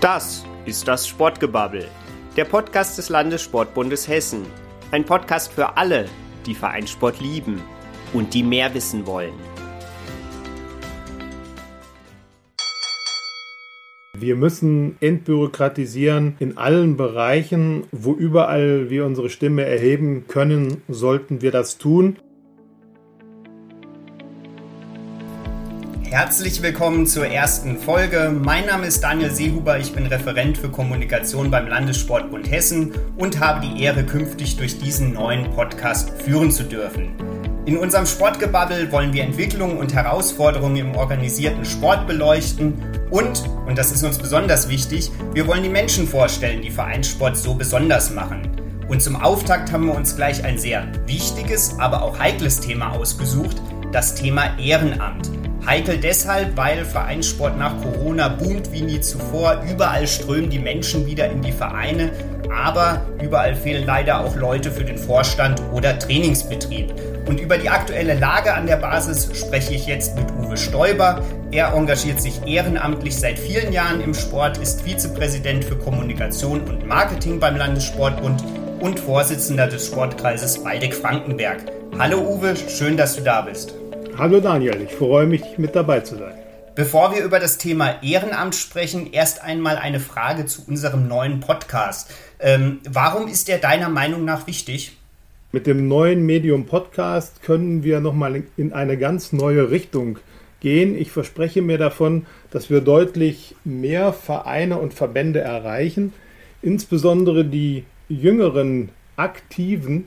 Das ist das Sportgebabbel, der Podcast des Landessportbundes Hessen. Ein Podcast für alle, die Vereinssport lieben und die mehr wissen wollen. Wir müssen entbürokratisieren in allen Bereichen, wo überall wir unsere Stimme erheben können, sollten wir das tun. Herzlich willkommen zur ersten Folge. Mein Name ist Daniel Seehuber, ich bin Referent für Kommunikation beim Landessportbund Hessen und habe die Ehre, künftig durch diesen neuen Podcast führen zu dürfen. In unserem Sportgebabbel wollen wir Entwicklungen und Herausforderungen im organisierten Sport beleuchten und, und das ist uns besonders wichtig, wir wollen die Menschen vorstellen, die Vereinssport so besonders machen. Und zum Auftakt haben wir uns gleich ein sehr wichtiges, aber auch heikles Thema ausgesucht, das Thema Ehrenamt. Heikel deshalb, weil Vereinssport nach Corona boomt wie nie zuvor. Überall strömen die Menschen wieder in die Vereine, aber überall fehlen leider auch Leute für den Vorstand oder Trainingsbetrieb. Und über die aktuelle Lage an der Basis spreche ich jetzt mit Uwe Stoiber. Er engagiert sich ehrenamtlich seit vielen Jahren im Sport, ist Vizepräsident für Kommunikation und Marketing beim Landessportbund und Vorsitzender des Sportkreises Waldeck-Frankenberg. Hallo Uwe, schön, dass du da bist. Hallo Daniel, ich freue mich mit dabei zu sein. Bevor wir über das Thema Ehrenamt sprechen, erst einmal eine Frage zu unserem neuen Podcast. Ähm, warum ist der deiner Meinung nach wichtig? Mit dem neuen Medium Podcast können wir nochmal in eine ganz neue Richtung gehen. Ich verspreche mir davon, dass wir deutlich mehr Vereine und Verbände erreichen, insbesondere die jüngeren Aktiven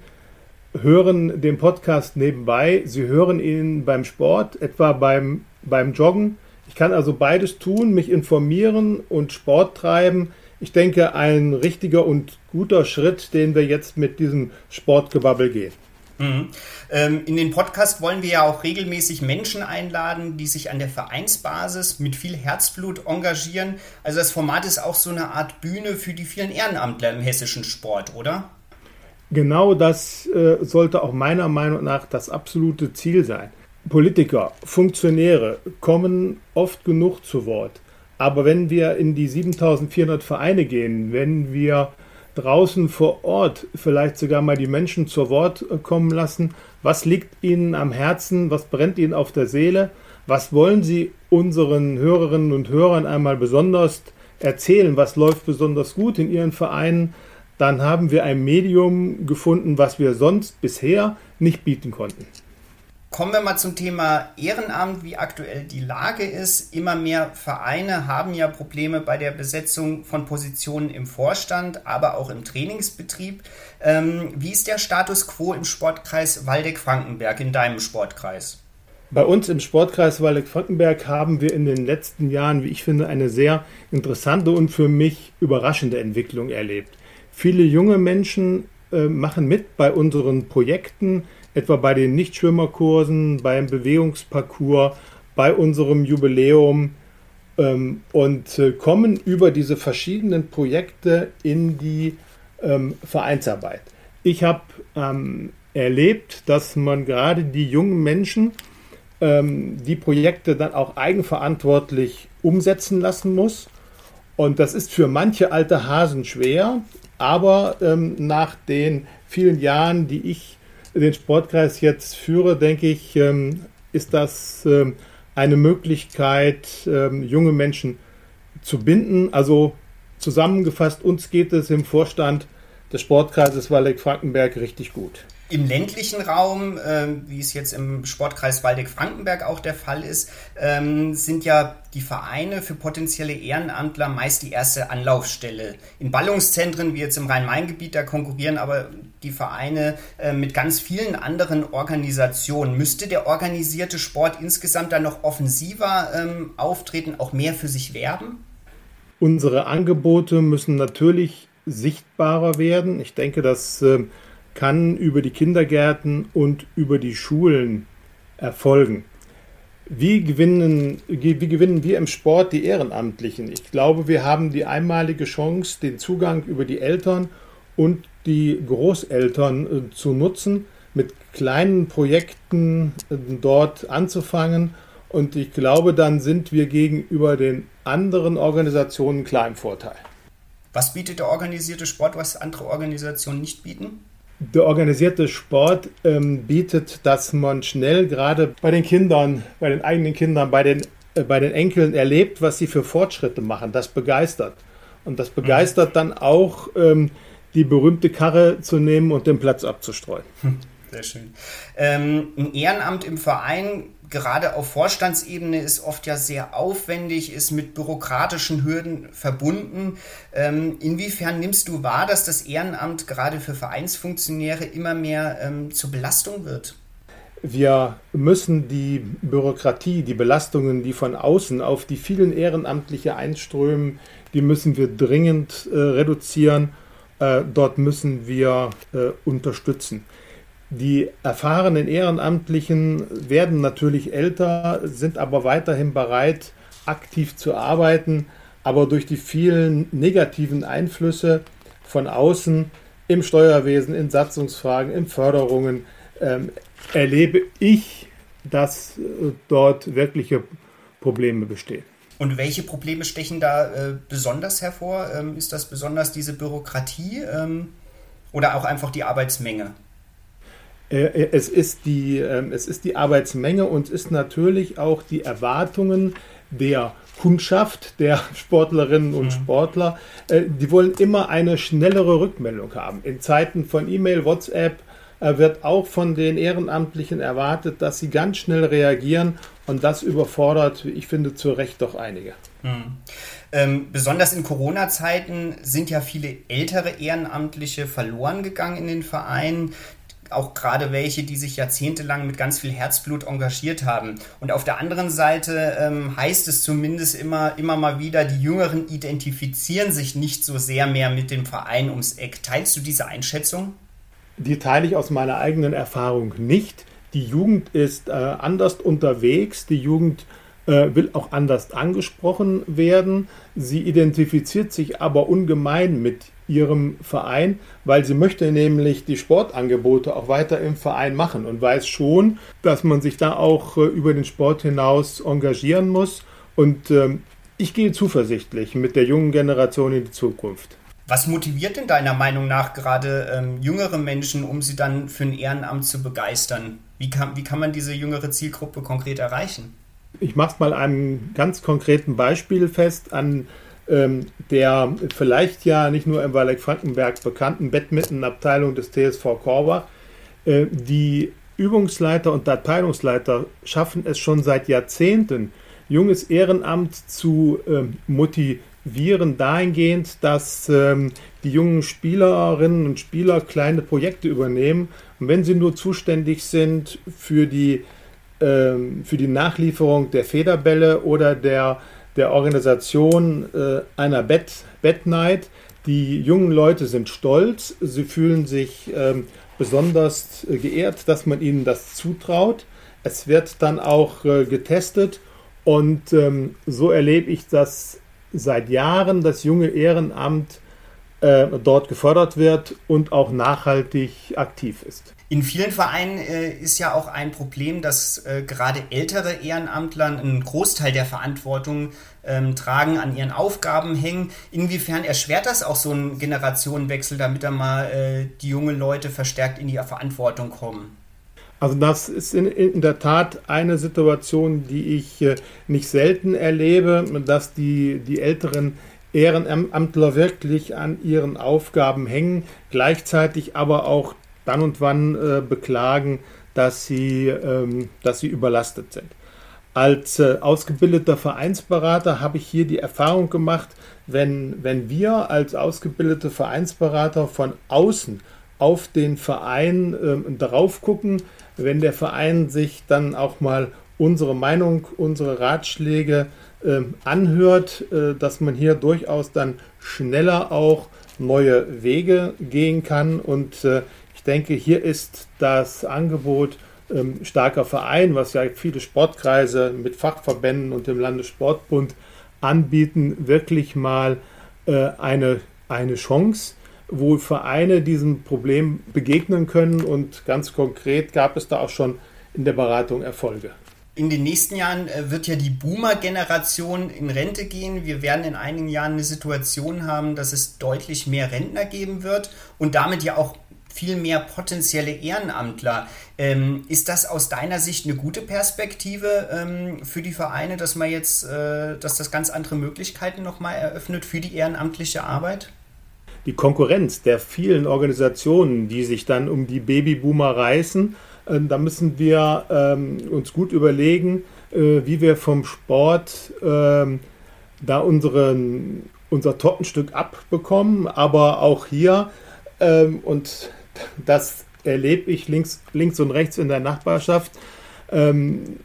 hören den Podcast nebenbei. Sie hören ihn beim Sport, etwa beim, beim Joggen. Ich kann also beides tun, mich informieren und Sport treiben. Ich denke, ein richtiger und guter Schritt, den wir jetzt mit diesem Sportgewabbel gehen. Mhm. Ähm, in den Podcast wollen wir ja auch regelmäßig Menschen einladen, die sich an der Vereinsbasis mit viel Herzblut engagieren. Also das Format ist auch so eine Art Bühne für die vielen Ehrenamtler im hessischen Sport, oder? Genau das äh, sollte auch meiner Meinung nach das absolute Ziel sein. Politiker, Funktionäre kommen oft genug zu Wort. Aber wenn wir in die 7400 Vereine gehen, wenn wir draußen vor Ort vielleicht sogar mal die Menschen zu Wort äh, kommen lassen, was liegt ihnen am Herzen, was brennt ihnen auf der Seele, was wollen sie unseren Hörerinnen und Hörern einmal besonders erzählen, was läuft besonders gut in ihren Vereinen, dann haben wir ein Medium gefunden, was wir sonst bisher nicht bieten konnten. Kommen wir mal zum Thema Ehrenamt, wie aktuell die Lage ist. Immer mehr Vereine haben ja Probleme bei der Besetzung von Positionen im Vorstand, aber auch im Trainingsbetrieb. Ähm, wie ist der Status quo im Sportkreis Waldeck-Frankenberg, in deinem Sportkreis? Bei uns im Sportkreis Waldeck-Frankenberg haben wir in den letzten Jahren, wie ich finde, eine sehr interessante und für mich überraschende Entwicklung erlebt. Viele junge Menschen äh, machen mit bei unseren Projekten, etwa bei den Nichtschwimmerkursen, beim Bewegungsparcours, bei unserem Jubiläum ähm, und äh, kommen über diese verschiedenen Projekte in die ähm, Vereinsarbeit. Ich habe ähm, erlebt, dass man gerade die jungen Menschen ähm, die Projekte dann auch eigenverantwortlich umsetzen lassen muss. Und das ist für manche alte Hasen schwer. Aber ähm, nach den vielen Jahren, die ich den Sportkreis jetzt führe, denke ich, ähm, ist das ähm, eine Möglichkeit, ähm, junge Menschen zu binden. Also zusammengefasst, uns geht es im Vorstand des Sportkreises Waldeck-Frankenberg richtig gut. Im ländlichen Raum, äh, wie es jetzt im Sportkreis Waldeck-Frankenberg auch der Fall ist, ähm, sind ja die Vereine für potenzielle Ehrenamtler meist die erste Anlaufstelle. In Ballungszentren wie jetzt im Rhein-Main-Gebiet, da konkurrieren aber die Vereine äh, mit ganz vielen anderen Organisationen. Müsste der organisierte Sport insgesamt dann noch offensiver ähm, auftreten, auch mehr für sich werben? Unsere Angebote müssen natürlich sichtbarer werden. Ich denke, dass äh, kann über die Kindergärten und über die Schulen erfolgen. Wie gewinnen, wie gewinnen wir im Sport die Ehrenamtlichen? Ich glaube, wir haben die einmalige Chance, den Zugang über die Eltern und die Großeltern äh, zu nutzen, mit kleinen Projekten äh, dort anzufangen Und ich glaube, dann sind wir gegenüber den anderen Organisationen klar im Vorteil. Was bietet der organisierte Sport, was andere Organisationen nicht bieten? Der organisierte Sport ähm, bietet, dass man schnell gerade bei den Kindern, bei den eigenen Kindern, bei den, äh, bei den Enkeln erlebt, was sie für Fortschritte machen. Das begeistert. Und das begeistert mhm. dann auch, ähm, die berühmte Karre zu nehmen und den Platz abzustreuen. Sehr schön. Ähm, ein Ehrenamt im Verein, gerade auf Vorstandsebene, ist oft ja sehr aufwendig, ist mit bürokratischen Hürden verbunden. Ähm, inwiefern nimmst du wahr, dass das Ehrenamt gerade für Vereinsfunktionäre immer mehr ähm, zur Belastung wird? Wir müssen die Bürokratie, die Belastungen, die von außen auf die vielen Ehrenamtliche einströmen, die müssen wir dringend äh, reduzieren. Äh, dort müssen wir äh, unterstützen. Die erfahrenen Ehrenamtlichen werden natürlich älter, sind aber weiterhin bereit, aktiv zu arbeiten. Aber durch die vielen negativen Einflüsse von außen im Steuerwesen, in Satzungsfragen, in Förderungen ähm, erlebe ich, dass äh, dort wirkliche Probleme bestehen. Und welche Probleme stechen da äh, besonders hervor? Ähm, ist das besonders diese Bürokratie ähm, oder auch einfach die Arbeitsmenge? Äh, äh, es ist, die, ähm, es ist die Arbeitsmenge und es ist natürlich auch die Erwartungen der Kundschaft, der Sportlerinnen und mhm. Sportler. Äh, die wollen immer eine schnellere Rückmeldung haben. In Zeiten von E-Mail, WhatsApp wird auch von den Ehrenamtlichen erwartet, dass sie ganz schnell reagieren und das überfordert, ich finde, zu Recht doch einige. Mhm. Ähm, besonders in Corona-Zeiten sind ja viele ältere Ehrenamtliche verloren gegangen in den Vereinen auch gerade welche, die sich jahrzehntelang mit ganz viel Herzblut engagiert haben. Und auf der anderen Seite ähm, heißt es zumindest immer, immer mal wieder, die Jüngeren identifizieren sich nicht so sehr mehr mit dem Verein ums Eck. Teilst du diese Einschätzung? Die teile ich aus meiner eigenen Erfahrung nicht. Die Jugend ist äh, anders unterwegs, die Jugend äh, will auch anders angesprochen werden. Sie identifiziert sich aber ungemein mit ihrem Verein, weil sie möchte nämlich die Sportangebote auch weiter im Verein machen und weiß schon, dass man sich da auch äh, über den Sport hinaus engagieren muss. Und ähm, ich gehe zuversichtlich mit der jungen Generation in die Zukunft. Was motiviert denn deiner Meinung nach gerade ähm, jüngere Menschen, um sie dann für ein Ehrenamt zu begeistern? Wie kann, wie kann man diese jüngere Zielgruppe konkret erreichen? Ich mache es mal an einem ganz konkreten Beispiel fest, an ähm, der vielleicht ja nicht nur im Waldeck-Frankenberg bekannten Badminton-Abteilung des TSV Korbach. Äh, die Übungsleiter und Abteilungsleiter schaffen es schon seit Jahrzehnten, junges Ehrenamt zu ähm, motivieren dahingehend, dass ähm, die jungen Spielerinnen und Spieler kleine Projekte übernehmen. Und wenn sie nur zuständig sind für die, ähm, für die Nachlieferung der Federbälle oder der der Organisation äh, einer Bed, Bed Night. Die jungen Leute sind stolz, sie fühlen sich ähm, besonders äh, geehrt, dass man ihnen das zutraut. Es wird dann auch äh, getestet und ähm, so erlebe ich das seit Jahren, das junge Ehrenamt äh, dort gefördert wird und auch nachhaltig aktiv ist. In vielen Vereinen äh, ist ja auch ein Problem, dass äh, gerade ältere Ehrenamtler einen Großteil der Verantwortung ähm, tragen, an ihren Aufgaben hängen. Inwiefern erschwert das auch so einen Generationenwechsel, damit da mal äh, die jungen Leute verstärkt in die Verantwortung kommen? Also das ist in, in, der Tat eine Situation, die ich äh, nicht selten erlebe, dass die, die älteren Ehrenamtler wirklich an ihren Aufgaben hängen, gleichzeitig aber auch dann und wann äh, beklagen, dass sie, ähm, dass sie überlastet sind. Als äh, ausgebildeter Vereinsberater habe ich hier die Erfahrung gemacht, wenn, wenn wir als ausgebildete Vereinsberater von außen auf den Verein äh, drauf gucken, wenn der Verein sich dann auch mal unsere Meinung, unsere Ratschläge äh, anhört, äh, dass man hier durchaus dann schneller auch neue Wege gehen kann und äh, ich denke, hier ist das Angebot ähm, starker Verein, was ja viele Sportkreise mit Fachverbänden und dem Landessportbund anbieten, wirklich mal äh, eine, eine Chance, wo Vereine diesem Problem begegnen können. Und ganz konkret gab es da auch schon in der Beratung Erfolge. in den nächsten Jahren äh, wird ja die Boomer-Generation in Rente gehen. Wir werden in einigen Jahren eine Situation haben, dass es deutlich mehr Rentner geben wird und damit ja auch viel mehr potenzielle Ehrenamtler. Ähm, ist das aus deiner Sicht eine gute Perspektive ähm, für die Vereine, dass man jetzt, äh, dass das ganz andere Möglichkeiten nochmal eröffnet für die ehrenamtliche Arbeit? Die Konkurrenz der vielen Organisationen, die sich dann um die Babyboomer reißen, äh, da müssen wir ähm, uns gut überlegen, äh, wie wir vom Sport ähm, da unseren, unser Tortenstück abbekommen. Aber auch hier, ähm, und das erlebe ich links, links und rechts in der Nachbarschaft. Ähm,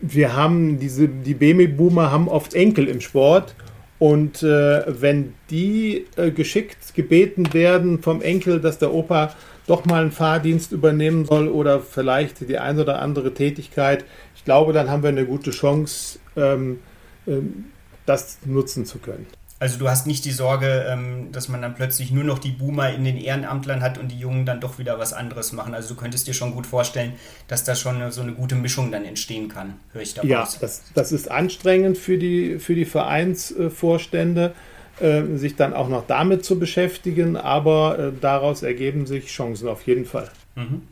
wir haben diese, die Babyboomer haben oft Enkel im Sport und äh, wenn die äh, geschickt gebeten werden vom Enkel, dass der Opa doch mal einen Fahrdienst übernehmen soll oder vielleicht die ein oder andere Tätigkeit, ich glaube, dann haben wir eine gute Chance, ähm, ähm, das nutzen zu können. Also du hast nicht die Sorge, ähm, dass man dann plötzlich nur noch die Boomer in den Ehrenamtlern hat und die Jungen dann doch wieder was anderes machen. Also du könntest dir schon gut vorstellen, dass da schon so eine gute Mischung dann entstehen kann, höre ich daraus. Ja, das, das ist anstrengend für die, für die Vereinsvorstände, äh, sich dann auch noch damit zu beschäftigen, aber äh, daraus ergeben sich Chancen auf jeden Fall. Mhm.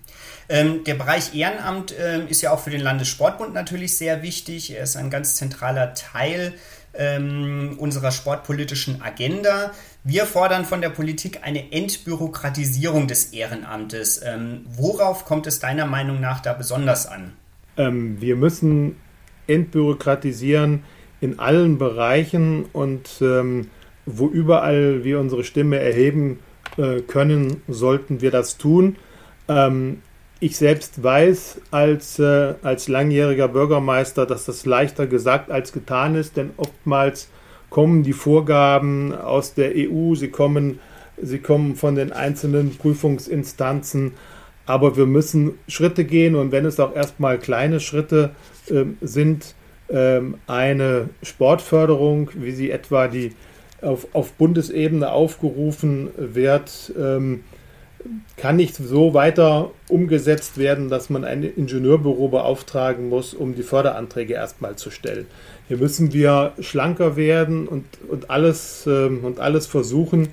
Ähm, der Bereich Ehrenamt äh, ist ja auch für den Landessportbund natürlich sehr wichtig. Er ist ein ganz zentraler Teil ähm, unserer sportpolitischen Agenda. Wir fordern von der Politik eine Entbürokratisierung des Ehrenamtes. Ähm, worauf kommt es deiner Meinung nach da besonders an? Ähm, wir müssen entbürokratisieren in allen Bereichen und ähm, wo überall wir unsere Stimme erheben äh, können, sollten wir das tun. Ähm, ich selbst weiß als, äh, als langjähriger Bürgermeister, dass das leichter gesagt als getan ist, denn oftmals kommen die Vorgaben aus der EU, sie kommen, sie kommen von den einzelnen Prüfungsinstanzen, aber wir müssen Schritte gehen und wenn es auch erstmal kleine Schritte äh, sind, äh, eine Sportförderung, wie sie etwa die auf, auf Bundesebene aufgerufen wird, ähm, kann nicht so weiter umgesetzt werden, dass man ein Ingenieurbüro beauftragen muss, um die Förderanträge erstmal zu stellen. Hier müssen wir schlanker werden und, und, alles, ähm, und alles versuchen,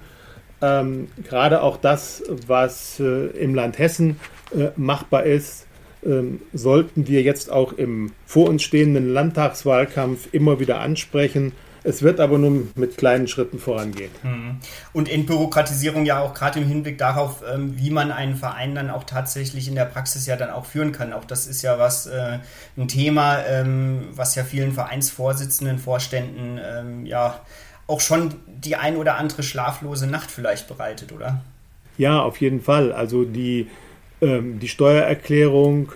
ähm, gerade auch das, was äh, im Land Hessen äh, machbar ist, ähm, sollten wir jetzt auch im vor uns stehenden Landtagswahlkampf immer wieder ansprechen es wird aber nur mit kleinen Schritten vorangehen. Mhm. Und Entbürokratisierung ja auch gerade im Hinblick darauf, ähm, wie man einen Verein dann auch tatsächlich in der Praxis ja dann auch führen kann. Auch das ist ja was, äh, ein Thema, ähm, was ja vielen Vereinsvorsitzenden, Vorständen ähm, ja auch schon die ein oder andere schlaflose Nacht vielleicht bereitet, oder? Ja, auf jeden Fall. Also die, die Steuererklärung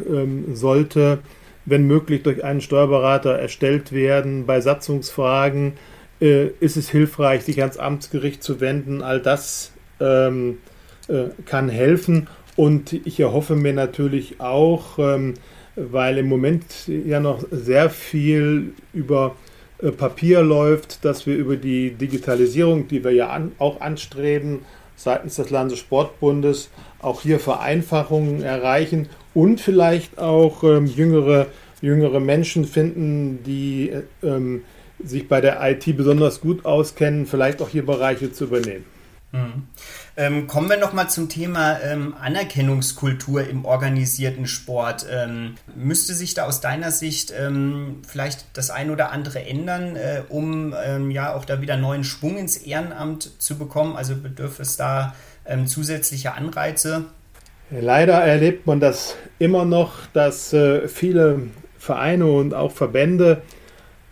sollte wenn möglich durch einen Steuerberater erstellt werden. Bei Satzungsfragen äh, ist es hilfreich, sich ans Amtsgericht zu wenden. All das ähm, äh, kann helfen. Und ich erhoffe mir natürlich auch, ähm, weil im Moment ja noch sehr viel über äh, Papier läuft, dass wir über die Digitalisierung, die wir ja an, auch anstreben, seitens des Landessportbundes auch hier Vereinfachungen erreichen und vielleicht auch ähm, jüngere, jüngere Menschen finden, die ähm, sich bei der IT besonders gut auskennen, vielleicht auch hier Bereiche zu übernehmen. Mhm. Ähm, kommen wir nochmal zum Thema ähm, Anerkennungskultur im organisierten Sport. Ähm, müsste sich da aus deiner Sicht ähm, vielleicht das ein oder andere ändern, äh, um ähm, ja auch da wieder neuen Schwung ins Ehrenamt zu bekommen? Also bedürfe es da ähm, zusätzliche Anreize? Leider erlebt man das immer noch, dass äh, viele Vereine und auch Verbände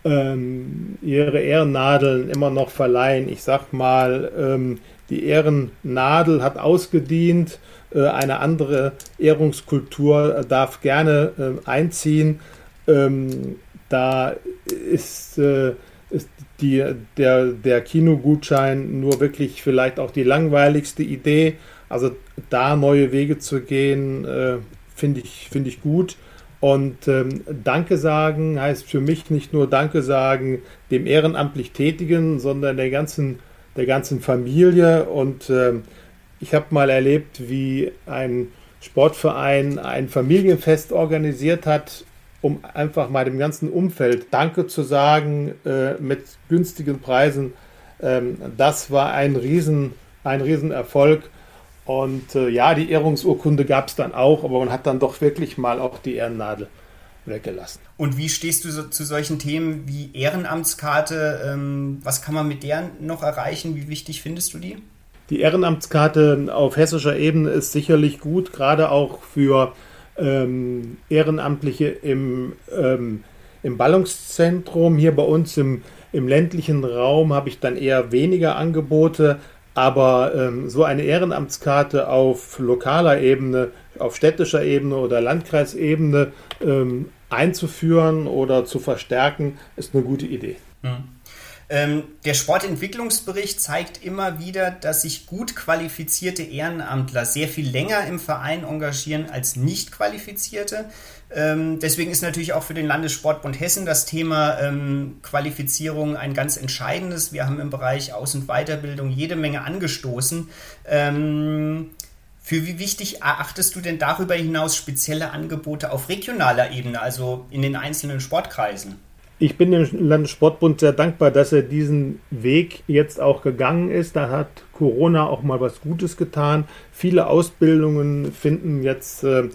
ähm, ihre Ehrennadeln immer noch verleihen. Ich sag mal, ähm, die Ehrennadel hat ausgedient, äh, eine andere Ehrungskultur darf gerne äh, einziehen. Ähm, da ist, äh, ist die, der, der Kinogutschein nur wirklich vielleicht auch die langweiligste Idee. Also da neue Wege zu gehen, äh, finde ich, find ich gut. Und ähm, Danke sagen heißt für mich nicht nur Danke sagen dem ehrenamtlich Tätigen, sondern der ganzen, der ganzen Familie. Und ähm, ich habe mal erlebt, wie ein Sportverein ein Familienfest organisiert hat um einfach mal dem ganzen Umfeld Danke zu sagen äh, mit günstigen Preisen. Ähm, das war ein Riesen, ein Riesenerfolg. Und äh, ja, die Ehrungsurkunde gab es dann auch, aber man hat dann doch wirklich mal auch die Ehrennadel weggelassen. Und wie stehst du so, zu solchen Themen wie Ehrenamtskarte? Ähm, was kann man mit der noch erreichen? Wie wichtig findest du die? Die Ehrenamtskarte auf hessischer Ebene ist sicherlich gut, gerade auch für ähm, Ehrenamtliche im, ähm, im Ballungszentrum. Hier bei uns im, im ländlichen Raum habe ich dann eher weniger Angebote, aber ähm, so eine Ehrenamtskarte auf lokaler Ebene, auf städtischer Ebene oder Landkreisebene ähm, einzuführen oder zu verstärken, ist eine gute Idee. Mhm. Ähm, der Sportentwicklungsbericht zeigt immer wieder, dass sich gut qualifizierte Ehrenamtler sehr viel länger im Verein engagieren als nicht qualifizierte. Ähm, deswegen ist natürlich auch für den Landessportbund Hessen das Thema ähm, Qualifizierung ein ganz entscheidendes. Wir haben im Bereich Aus- und Weiterbildung jede Menge angestoßen. Ähm, für wie wichtig erachtest du denn darüber hinaus spezielle Angebote auf regionaler Ebene, also in den einzelnen Sportkreisen? Ich bin dem Landessportbund sehr dankbar, dass er diesen Weg jetzt auch gegangen ist. Da hat Corona auch mal was Gutes getan. Viele Ausbildungen finden jetzt äh,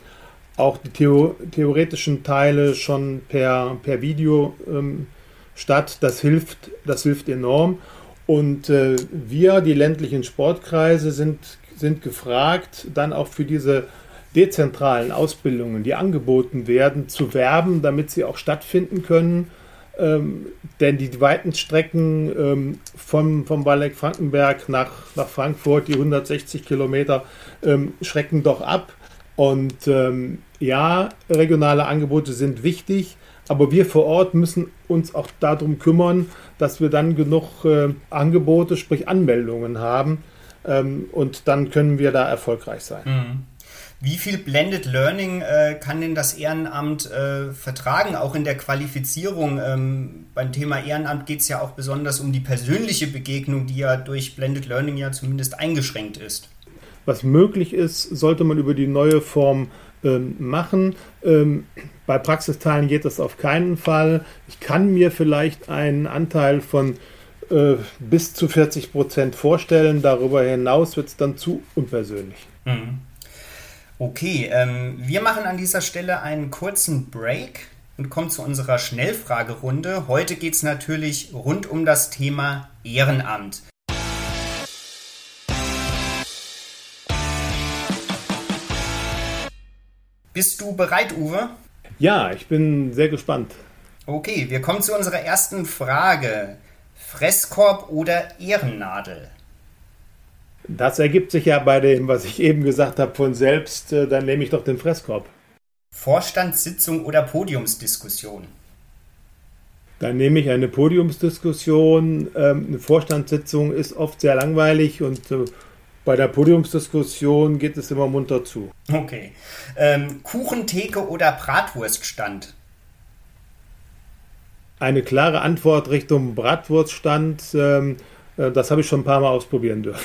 auch die Theo theoretischen Teile schon per, per Video ähm, statt. Das hilft, das hilft enorm. Und äh, wir, die ländlichen Sportkreise, sind, sind gefragt, dann auch für diese dezentralen Ausbildungen, die angeboten werden, zu werben, damit sie auch stattfinden können ähm, denn die weiten Strecken ähm, vom, vom Walleck Frankenberg nach, nach Frankfurt, die 160 Kilometer, ähm, schrecken doch ab. Und ähm, ja, regionale Angebote sind wichtig, aber wir vor Ort müssen uns auch darum kümmern, dass wir dann genug äh, Angebote, sprich Anmeldungen haben. Ähm, und dann können wir da erfolgreich sein. Mhm. Wie viel Blended Learning äh, kann denn das Ehrenamt äh, vertragen, auch in der Qualifizierung? Ähm, beim Thema Ehrenamt geht es ja auch besonders um die persönliche Begegnung, die ja durch Blended Learning ja zumindest eingeschränkt ist. Was möglich ist, sollte man über die neue Form ähm, machen. Ähm, bei Praxisteilen geht das auf keinen Fall. Ich kann mir vielleicht einen Anteil von äh, bis zu 40 Prozent vorstellen. Darüber hinaus wird es dann zu unpersönlich. Mhm. Okay, ähm, wir machen an dieser Stelle einen kurzen Break und kommen zu unserer Schnellfragerunde. Heute geht es natürlich rund um das Thema Ehrenamt. Bist du bereit, Uwe? Ja, ich bin sehr gespannt. Okay, wir kommen zu unserer ersten Frage. Fresskorb oder Ehrennadel? Das ergibt sich ja bei dem, was ich eben gesagt habe, von selbst. Äh, dann nehme ich doch den Fresskorb. Vorstandssitzung oder Podiumsdiskussion? Dann nehme ich eine Podiumsdiskussion. Ähm, eine Vorstandssitzung ist oft sehr langweilig und äh, bei der Podiumsdiskussion geht es immer munter zu. Okay. Ähm, Kuchentheke oder Bratwurststand? Eine klare Antwort Richtung Bratwurststand. Ähm, äh, das habe ich schon ein paar Mal ausprobieren dürfen.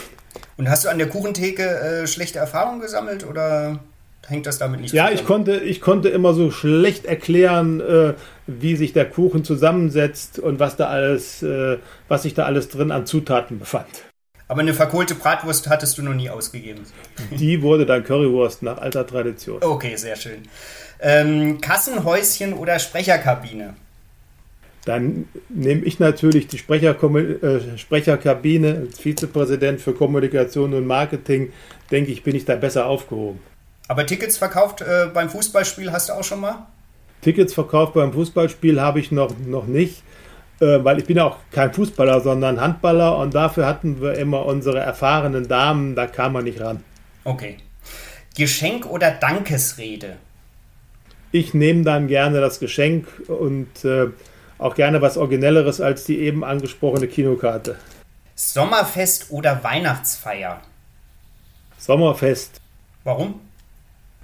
Und hast du an der Kuchentheke äh, schlechte Erfahrungen gesammelt oder hängt das damit nicht ja, zusammen? Ja, ich konnte, ich konnte immer so schlecht erklären, äh, wie sich der Kuchen zusammensetzt und was da alles, äh, was sich da alles drin an Zutaten befand. Aber eine verkohlte Bratwurst hattest du noch nie ausgegeben. Die wurde dann Currywurst nach alter Tradition. Okay, sehr schön. Ähm, Kassenhäuschen oder Sprecherkabine? Dann nehme ich natürlich die Sprecher, äh, Sprecherkabine als Vizepräsident für Kommunikation und Marketing. Denke ich, bin ich da besser aufgehoben. Aber Tickets verkauft äh, beim Fußballspiel hast du auch schon mal? Tickets verkauft beim Fußballspiel habe ich noch, noch nicht, äh, weil ich bin auch kein Fußballer, sondern Handballer und dafür hatten wir immer unsere erfahrenen Damen, da kam man nicht ran. Okay. Geschenk oder Dankesrede? Ich nehme dann gerne das Geschenk und äh, auch gerne was Originelleres als die eben angesprochene Kinokarte. Sommerfest oder Weihnachtsfeier? Sommerfest. Warum?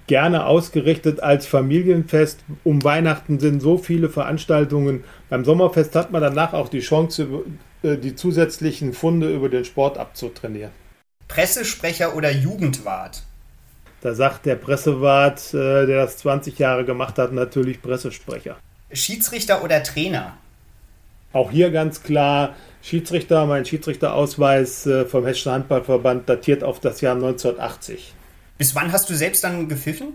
Gerne ausgerichtet als Familienfest. Um Weihnachten sind so viele Veranstaltungen. Beim Sommerfest hat man danach auch die Chance, äh, die zusätzlichen Funde über den Sport abzutrainieren. Pressesprecher oder Jugendwart? Da sagt der Pressewart, äh, der das 20 Jahre gemacht hat, natürlich Pressesprecher. Schiedsrichter oder Trainer? Auch hier ganz klar Schiedsrichter. Mein Schiedsrichterausweis äh, vom Hessischen Handballverband datiert auf das Jahr 1980. Bis wann hast du selbst dann gepfiffen?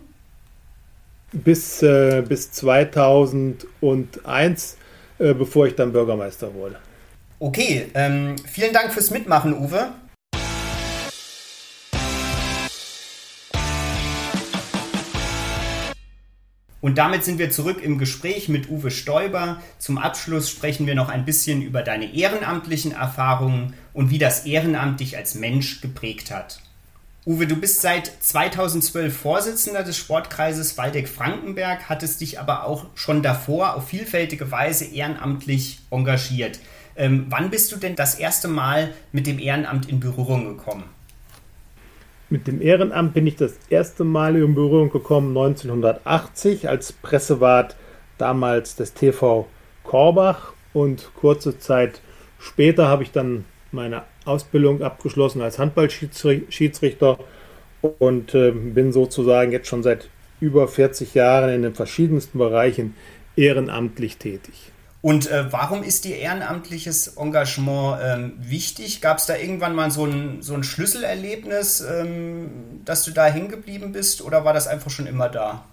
Bis, äh, bis 2001, äh, bevor ich dann Bürgermeister wurde. Okay, ähm, vielen Dank fürs Mitmachen, Uwe. Und damit sind wir zurück im Gespräch mit Uwe Stoiber. Zum Abschluss sprechen wir noch ein bisschen über deine ehrenamtlichen Erfahrungen und wie das Ehrenamt dich als Mensch geprägt hat. Uwe, du bist seit 2012 Vorsitzender des Sportkreises Waldeck-Frankenberg, hattest dich aber auch schon davor auf vielfältige Weise ehrenamtlich engagiert. Ähm, wann bist du denn das erste Mal mit dem Ehrenamt in Berührung gekommen? Mit dem Ehrenamt bin ich das erste Mal in Berührung gekommen 1980 als Pressewart damals des TV Korbach und kurze Zeit später habe ich dann meine Ausbildung abgeschlossen als Handballschiedsrichter und äh, bin sozusagen jetzt schon seit über 40 Jahren in den verschiedensten Bereichen ehrenamtlich tätig. Und äh, warum ist dir ehrenamtliches Engagement ähm, wichtig? Gab es da irgendwann mal so ein, so ein Schlüsselerlebnis, ähm, dass du da hängen geblieben bist oder war das einfach schon immer da?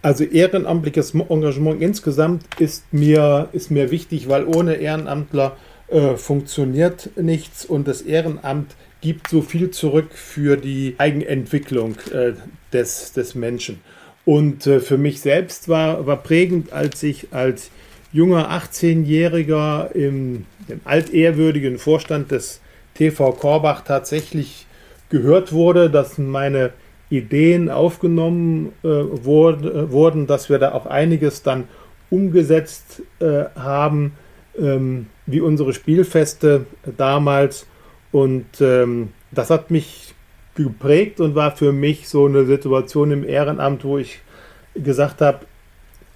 Also ehrenamtliches Engagement insgesamt ist mir, ist mir wichtig, weil ohne Ehrenamtler äh, funktioniert nichts und das Ehrenamt gibt so viel zurück für die Eigenentwicklung äh, des, des Menschen. Und äh, für mich selbst war, war prägend, als ich als junger 18-Jähriger im, im altehrwürdigen Vorstand des TV Korbach tatsächlich gehört wurde, dass meine Ideen aufgenommen äh, wurde, wurden, dass wir da auch einiges dann umgesetzt äh, haben, ähm, wie unsere Spielfeste damals. Und ähm, das hat mich geprägt und war für mich so eine Situation im Ehrenamt, wo ich gesagt habe,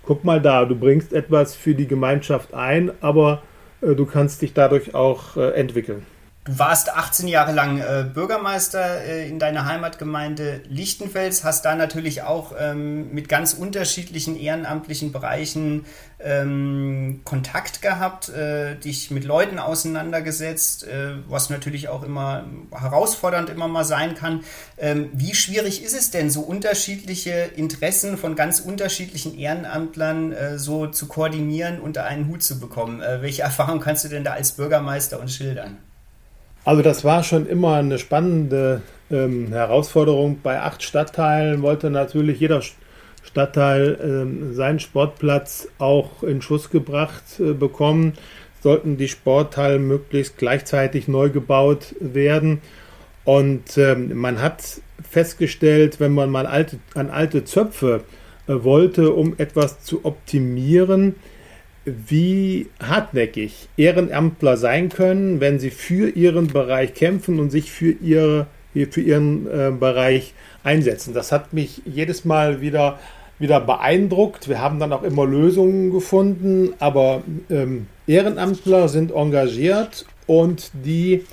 guck mal da, du bringst etwas für die Gemeinschaft ein, aber äh, du kannst dich dadurch auch äh, entwickeln. Du warst 18 Jahre lang äh, Bürgermeister äh, in deiner Heimatgemeinde Lichtenfels, hast da natürlich auch ähm, mit ganz unterschiedlichen ehrenamtlichen Bereichen ähm, Kontakt gehabt, äh, dich mit Leuten auseinandergesetzt, äh, was natürlich auch immer herausfordernd immer mal sein kann. Ähm, wie schwierig ist es denn, so unterschiedliche Interessen von ganz unterschiedlichen Ehrenamtlern äh, so zu koordinieren, unter einen Hut zu bekommen? Äh, welche Erfahrung kannst du denn da als Bürgermeister uns schildern? Also das war schon immer eine spannende ähm, Herausforderung. Bei acht Stadtteilen wollte natürlich jeder Stadtteil ähm, seinen Sportplatz auch in Schuss gebracht äh, bekommen. Sollten die Sportteile möglichst gleichzeitig neu gebaut werden. Und ähm, man hat festgestellt, wenn man mal alte, an alte Zöpfe äh, wollte, um etwas zu optimieren, wie hartnäckig Ehrenamtler sein können, wenn sie für ihren Bereich kämpfen und sich für, ihre, für ihren äh, Bereich einsetzen. Das hat mich jedes Mal wieder, wieder beeindruckt. Wir haben dann auch immer Lösungen gefunden, aber ähm, Ehrenamtler sind engagiert und die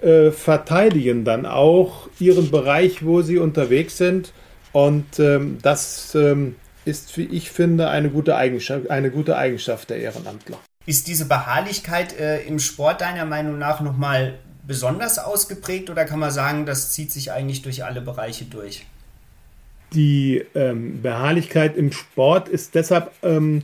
äh, verteidigen dann auch ihren Bereich, wo sie unterwegs sind. Und ähm, das ähm, ist, wie ich finde, eine gute Eigenschaft, eine gute Eigenschaft der Ehrenamtler. Ist diese Beharrlichkeit äh, im Sport deiner Meinung nach nochmal besonders ausgeprägt oder kann man sagen, das zieht sich eigentlich durch alle Bereiche durch? Die ähm, Beharrlichkeit im Sport ist deshalb ähm,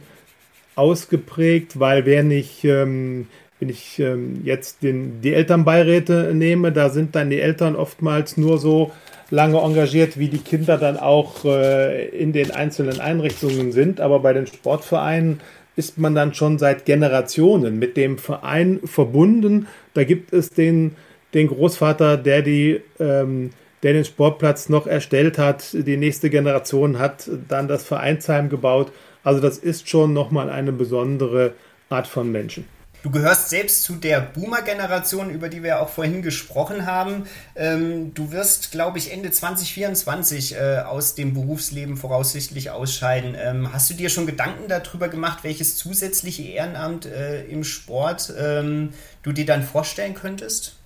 ausgeprägt, weil wenn ich, ähm, wenn ich ähm, jetzt den, die Elternbeiräte nehme, da sind dann die Eltern oftmals nur so lange engagiert, wie die Kinder dann auch äh, in den einzelnen Einrichtungen sind. Aber bei den Sportvereinen ist man dann schon seit Generationen mit dem Verein verbunden. Da gibt es den, den Großvater, der die ähm, der den Sportplatz noch erstellt hat. Die nächste Generation hat dann das Vereinsheim gebaut. Also das ist schon nochmal eine besondere Art von Menschen. Du gehörst selbst zu der Boomer-Generation, über die wir auch vorhin gesprochen haben. Ähm, du wirst, glaube ich, Ende 2024 äh, aus dem Berufsleben voraussichtlich ausscheiden. Ähm, hast du dir schon Gedanken darüber gemacht, welches zusätzliche Ehrenamt äh, im Sport ähm, du dir dann vorstellen könntest?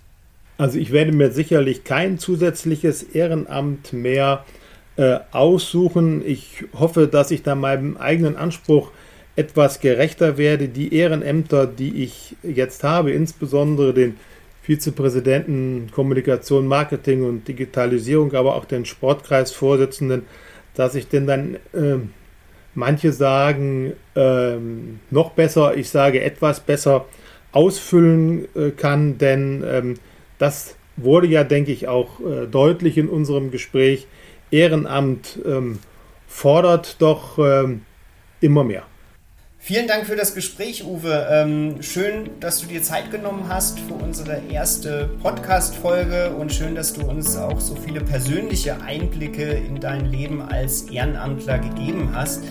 Also ich werde mir sicherlich kein zusätzliches Ehrenamt mehr äh, aussuchen. Ich hoffe, dass ich da meinem eigenen Anspruch etwas gerechter werde. Die Ehrenämter, die ich jetzt habe, insbesondere den Vizepräsidenten Kommunikation, Marketing und Digitalisierung, aber auch den Sportkreisvorsitzenden, dass ich denn dann äh, manche sagen äh, noch besser, ich sage etwas besser ausfüllen äh, kann, denn ähm, das wurde ja, denke ich, auch äh, deutlich in unserem Gespräch. Ehrenamt ähm, fordert doch ähm, immer mehr. Vielen Dank für das Gespräch, Uwe. Ähm, schön, dass du dir Zeit genommen hast für unsere erste Podcast-Folge und schön, dass du uns auch so viele persönliche Einblicke in dein Leben als Ehrenamtler gegeben hast.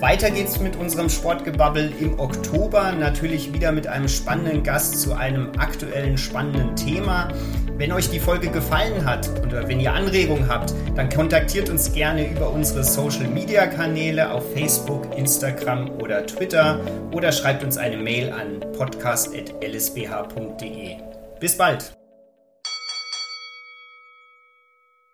Weiter geht's mit unserem Sportgebabbel im Oktober. Natürlich wieder mit einem spannenden Gast zu einem aktuellen spannenden Thema. Wenn euch die Folge gefallen hat oder wenn ihr Anregungen habt, dann kontaktiert uns gerne über unsere Social Media Kanäle auf Facebook, Instagram oder Twitter oder schreibt uns eine Mail an podcast.lsbh.de. Bis bald!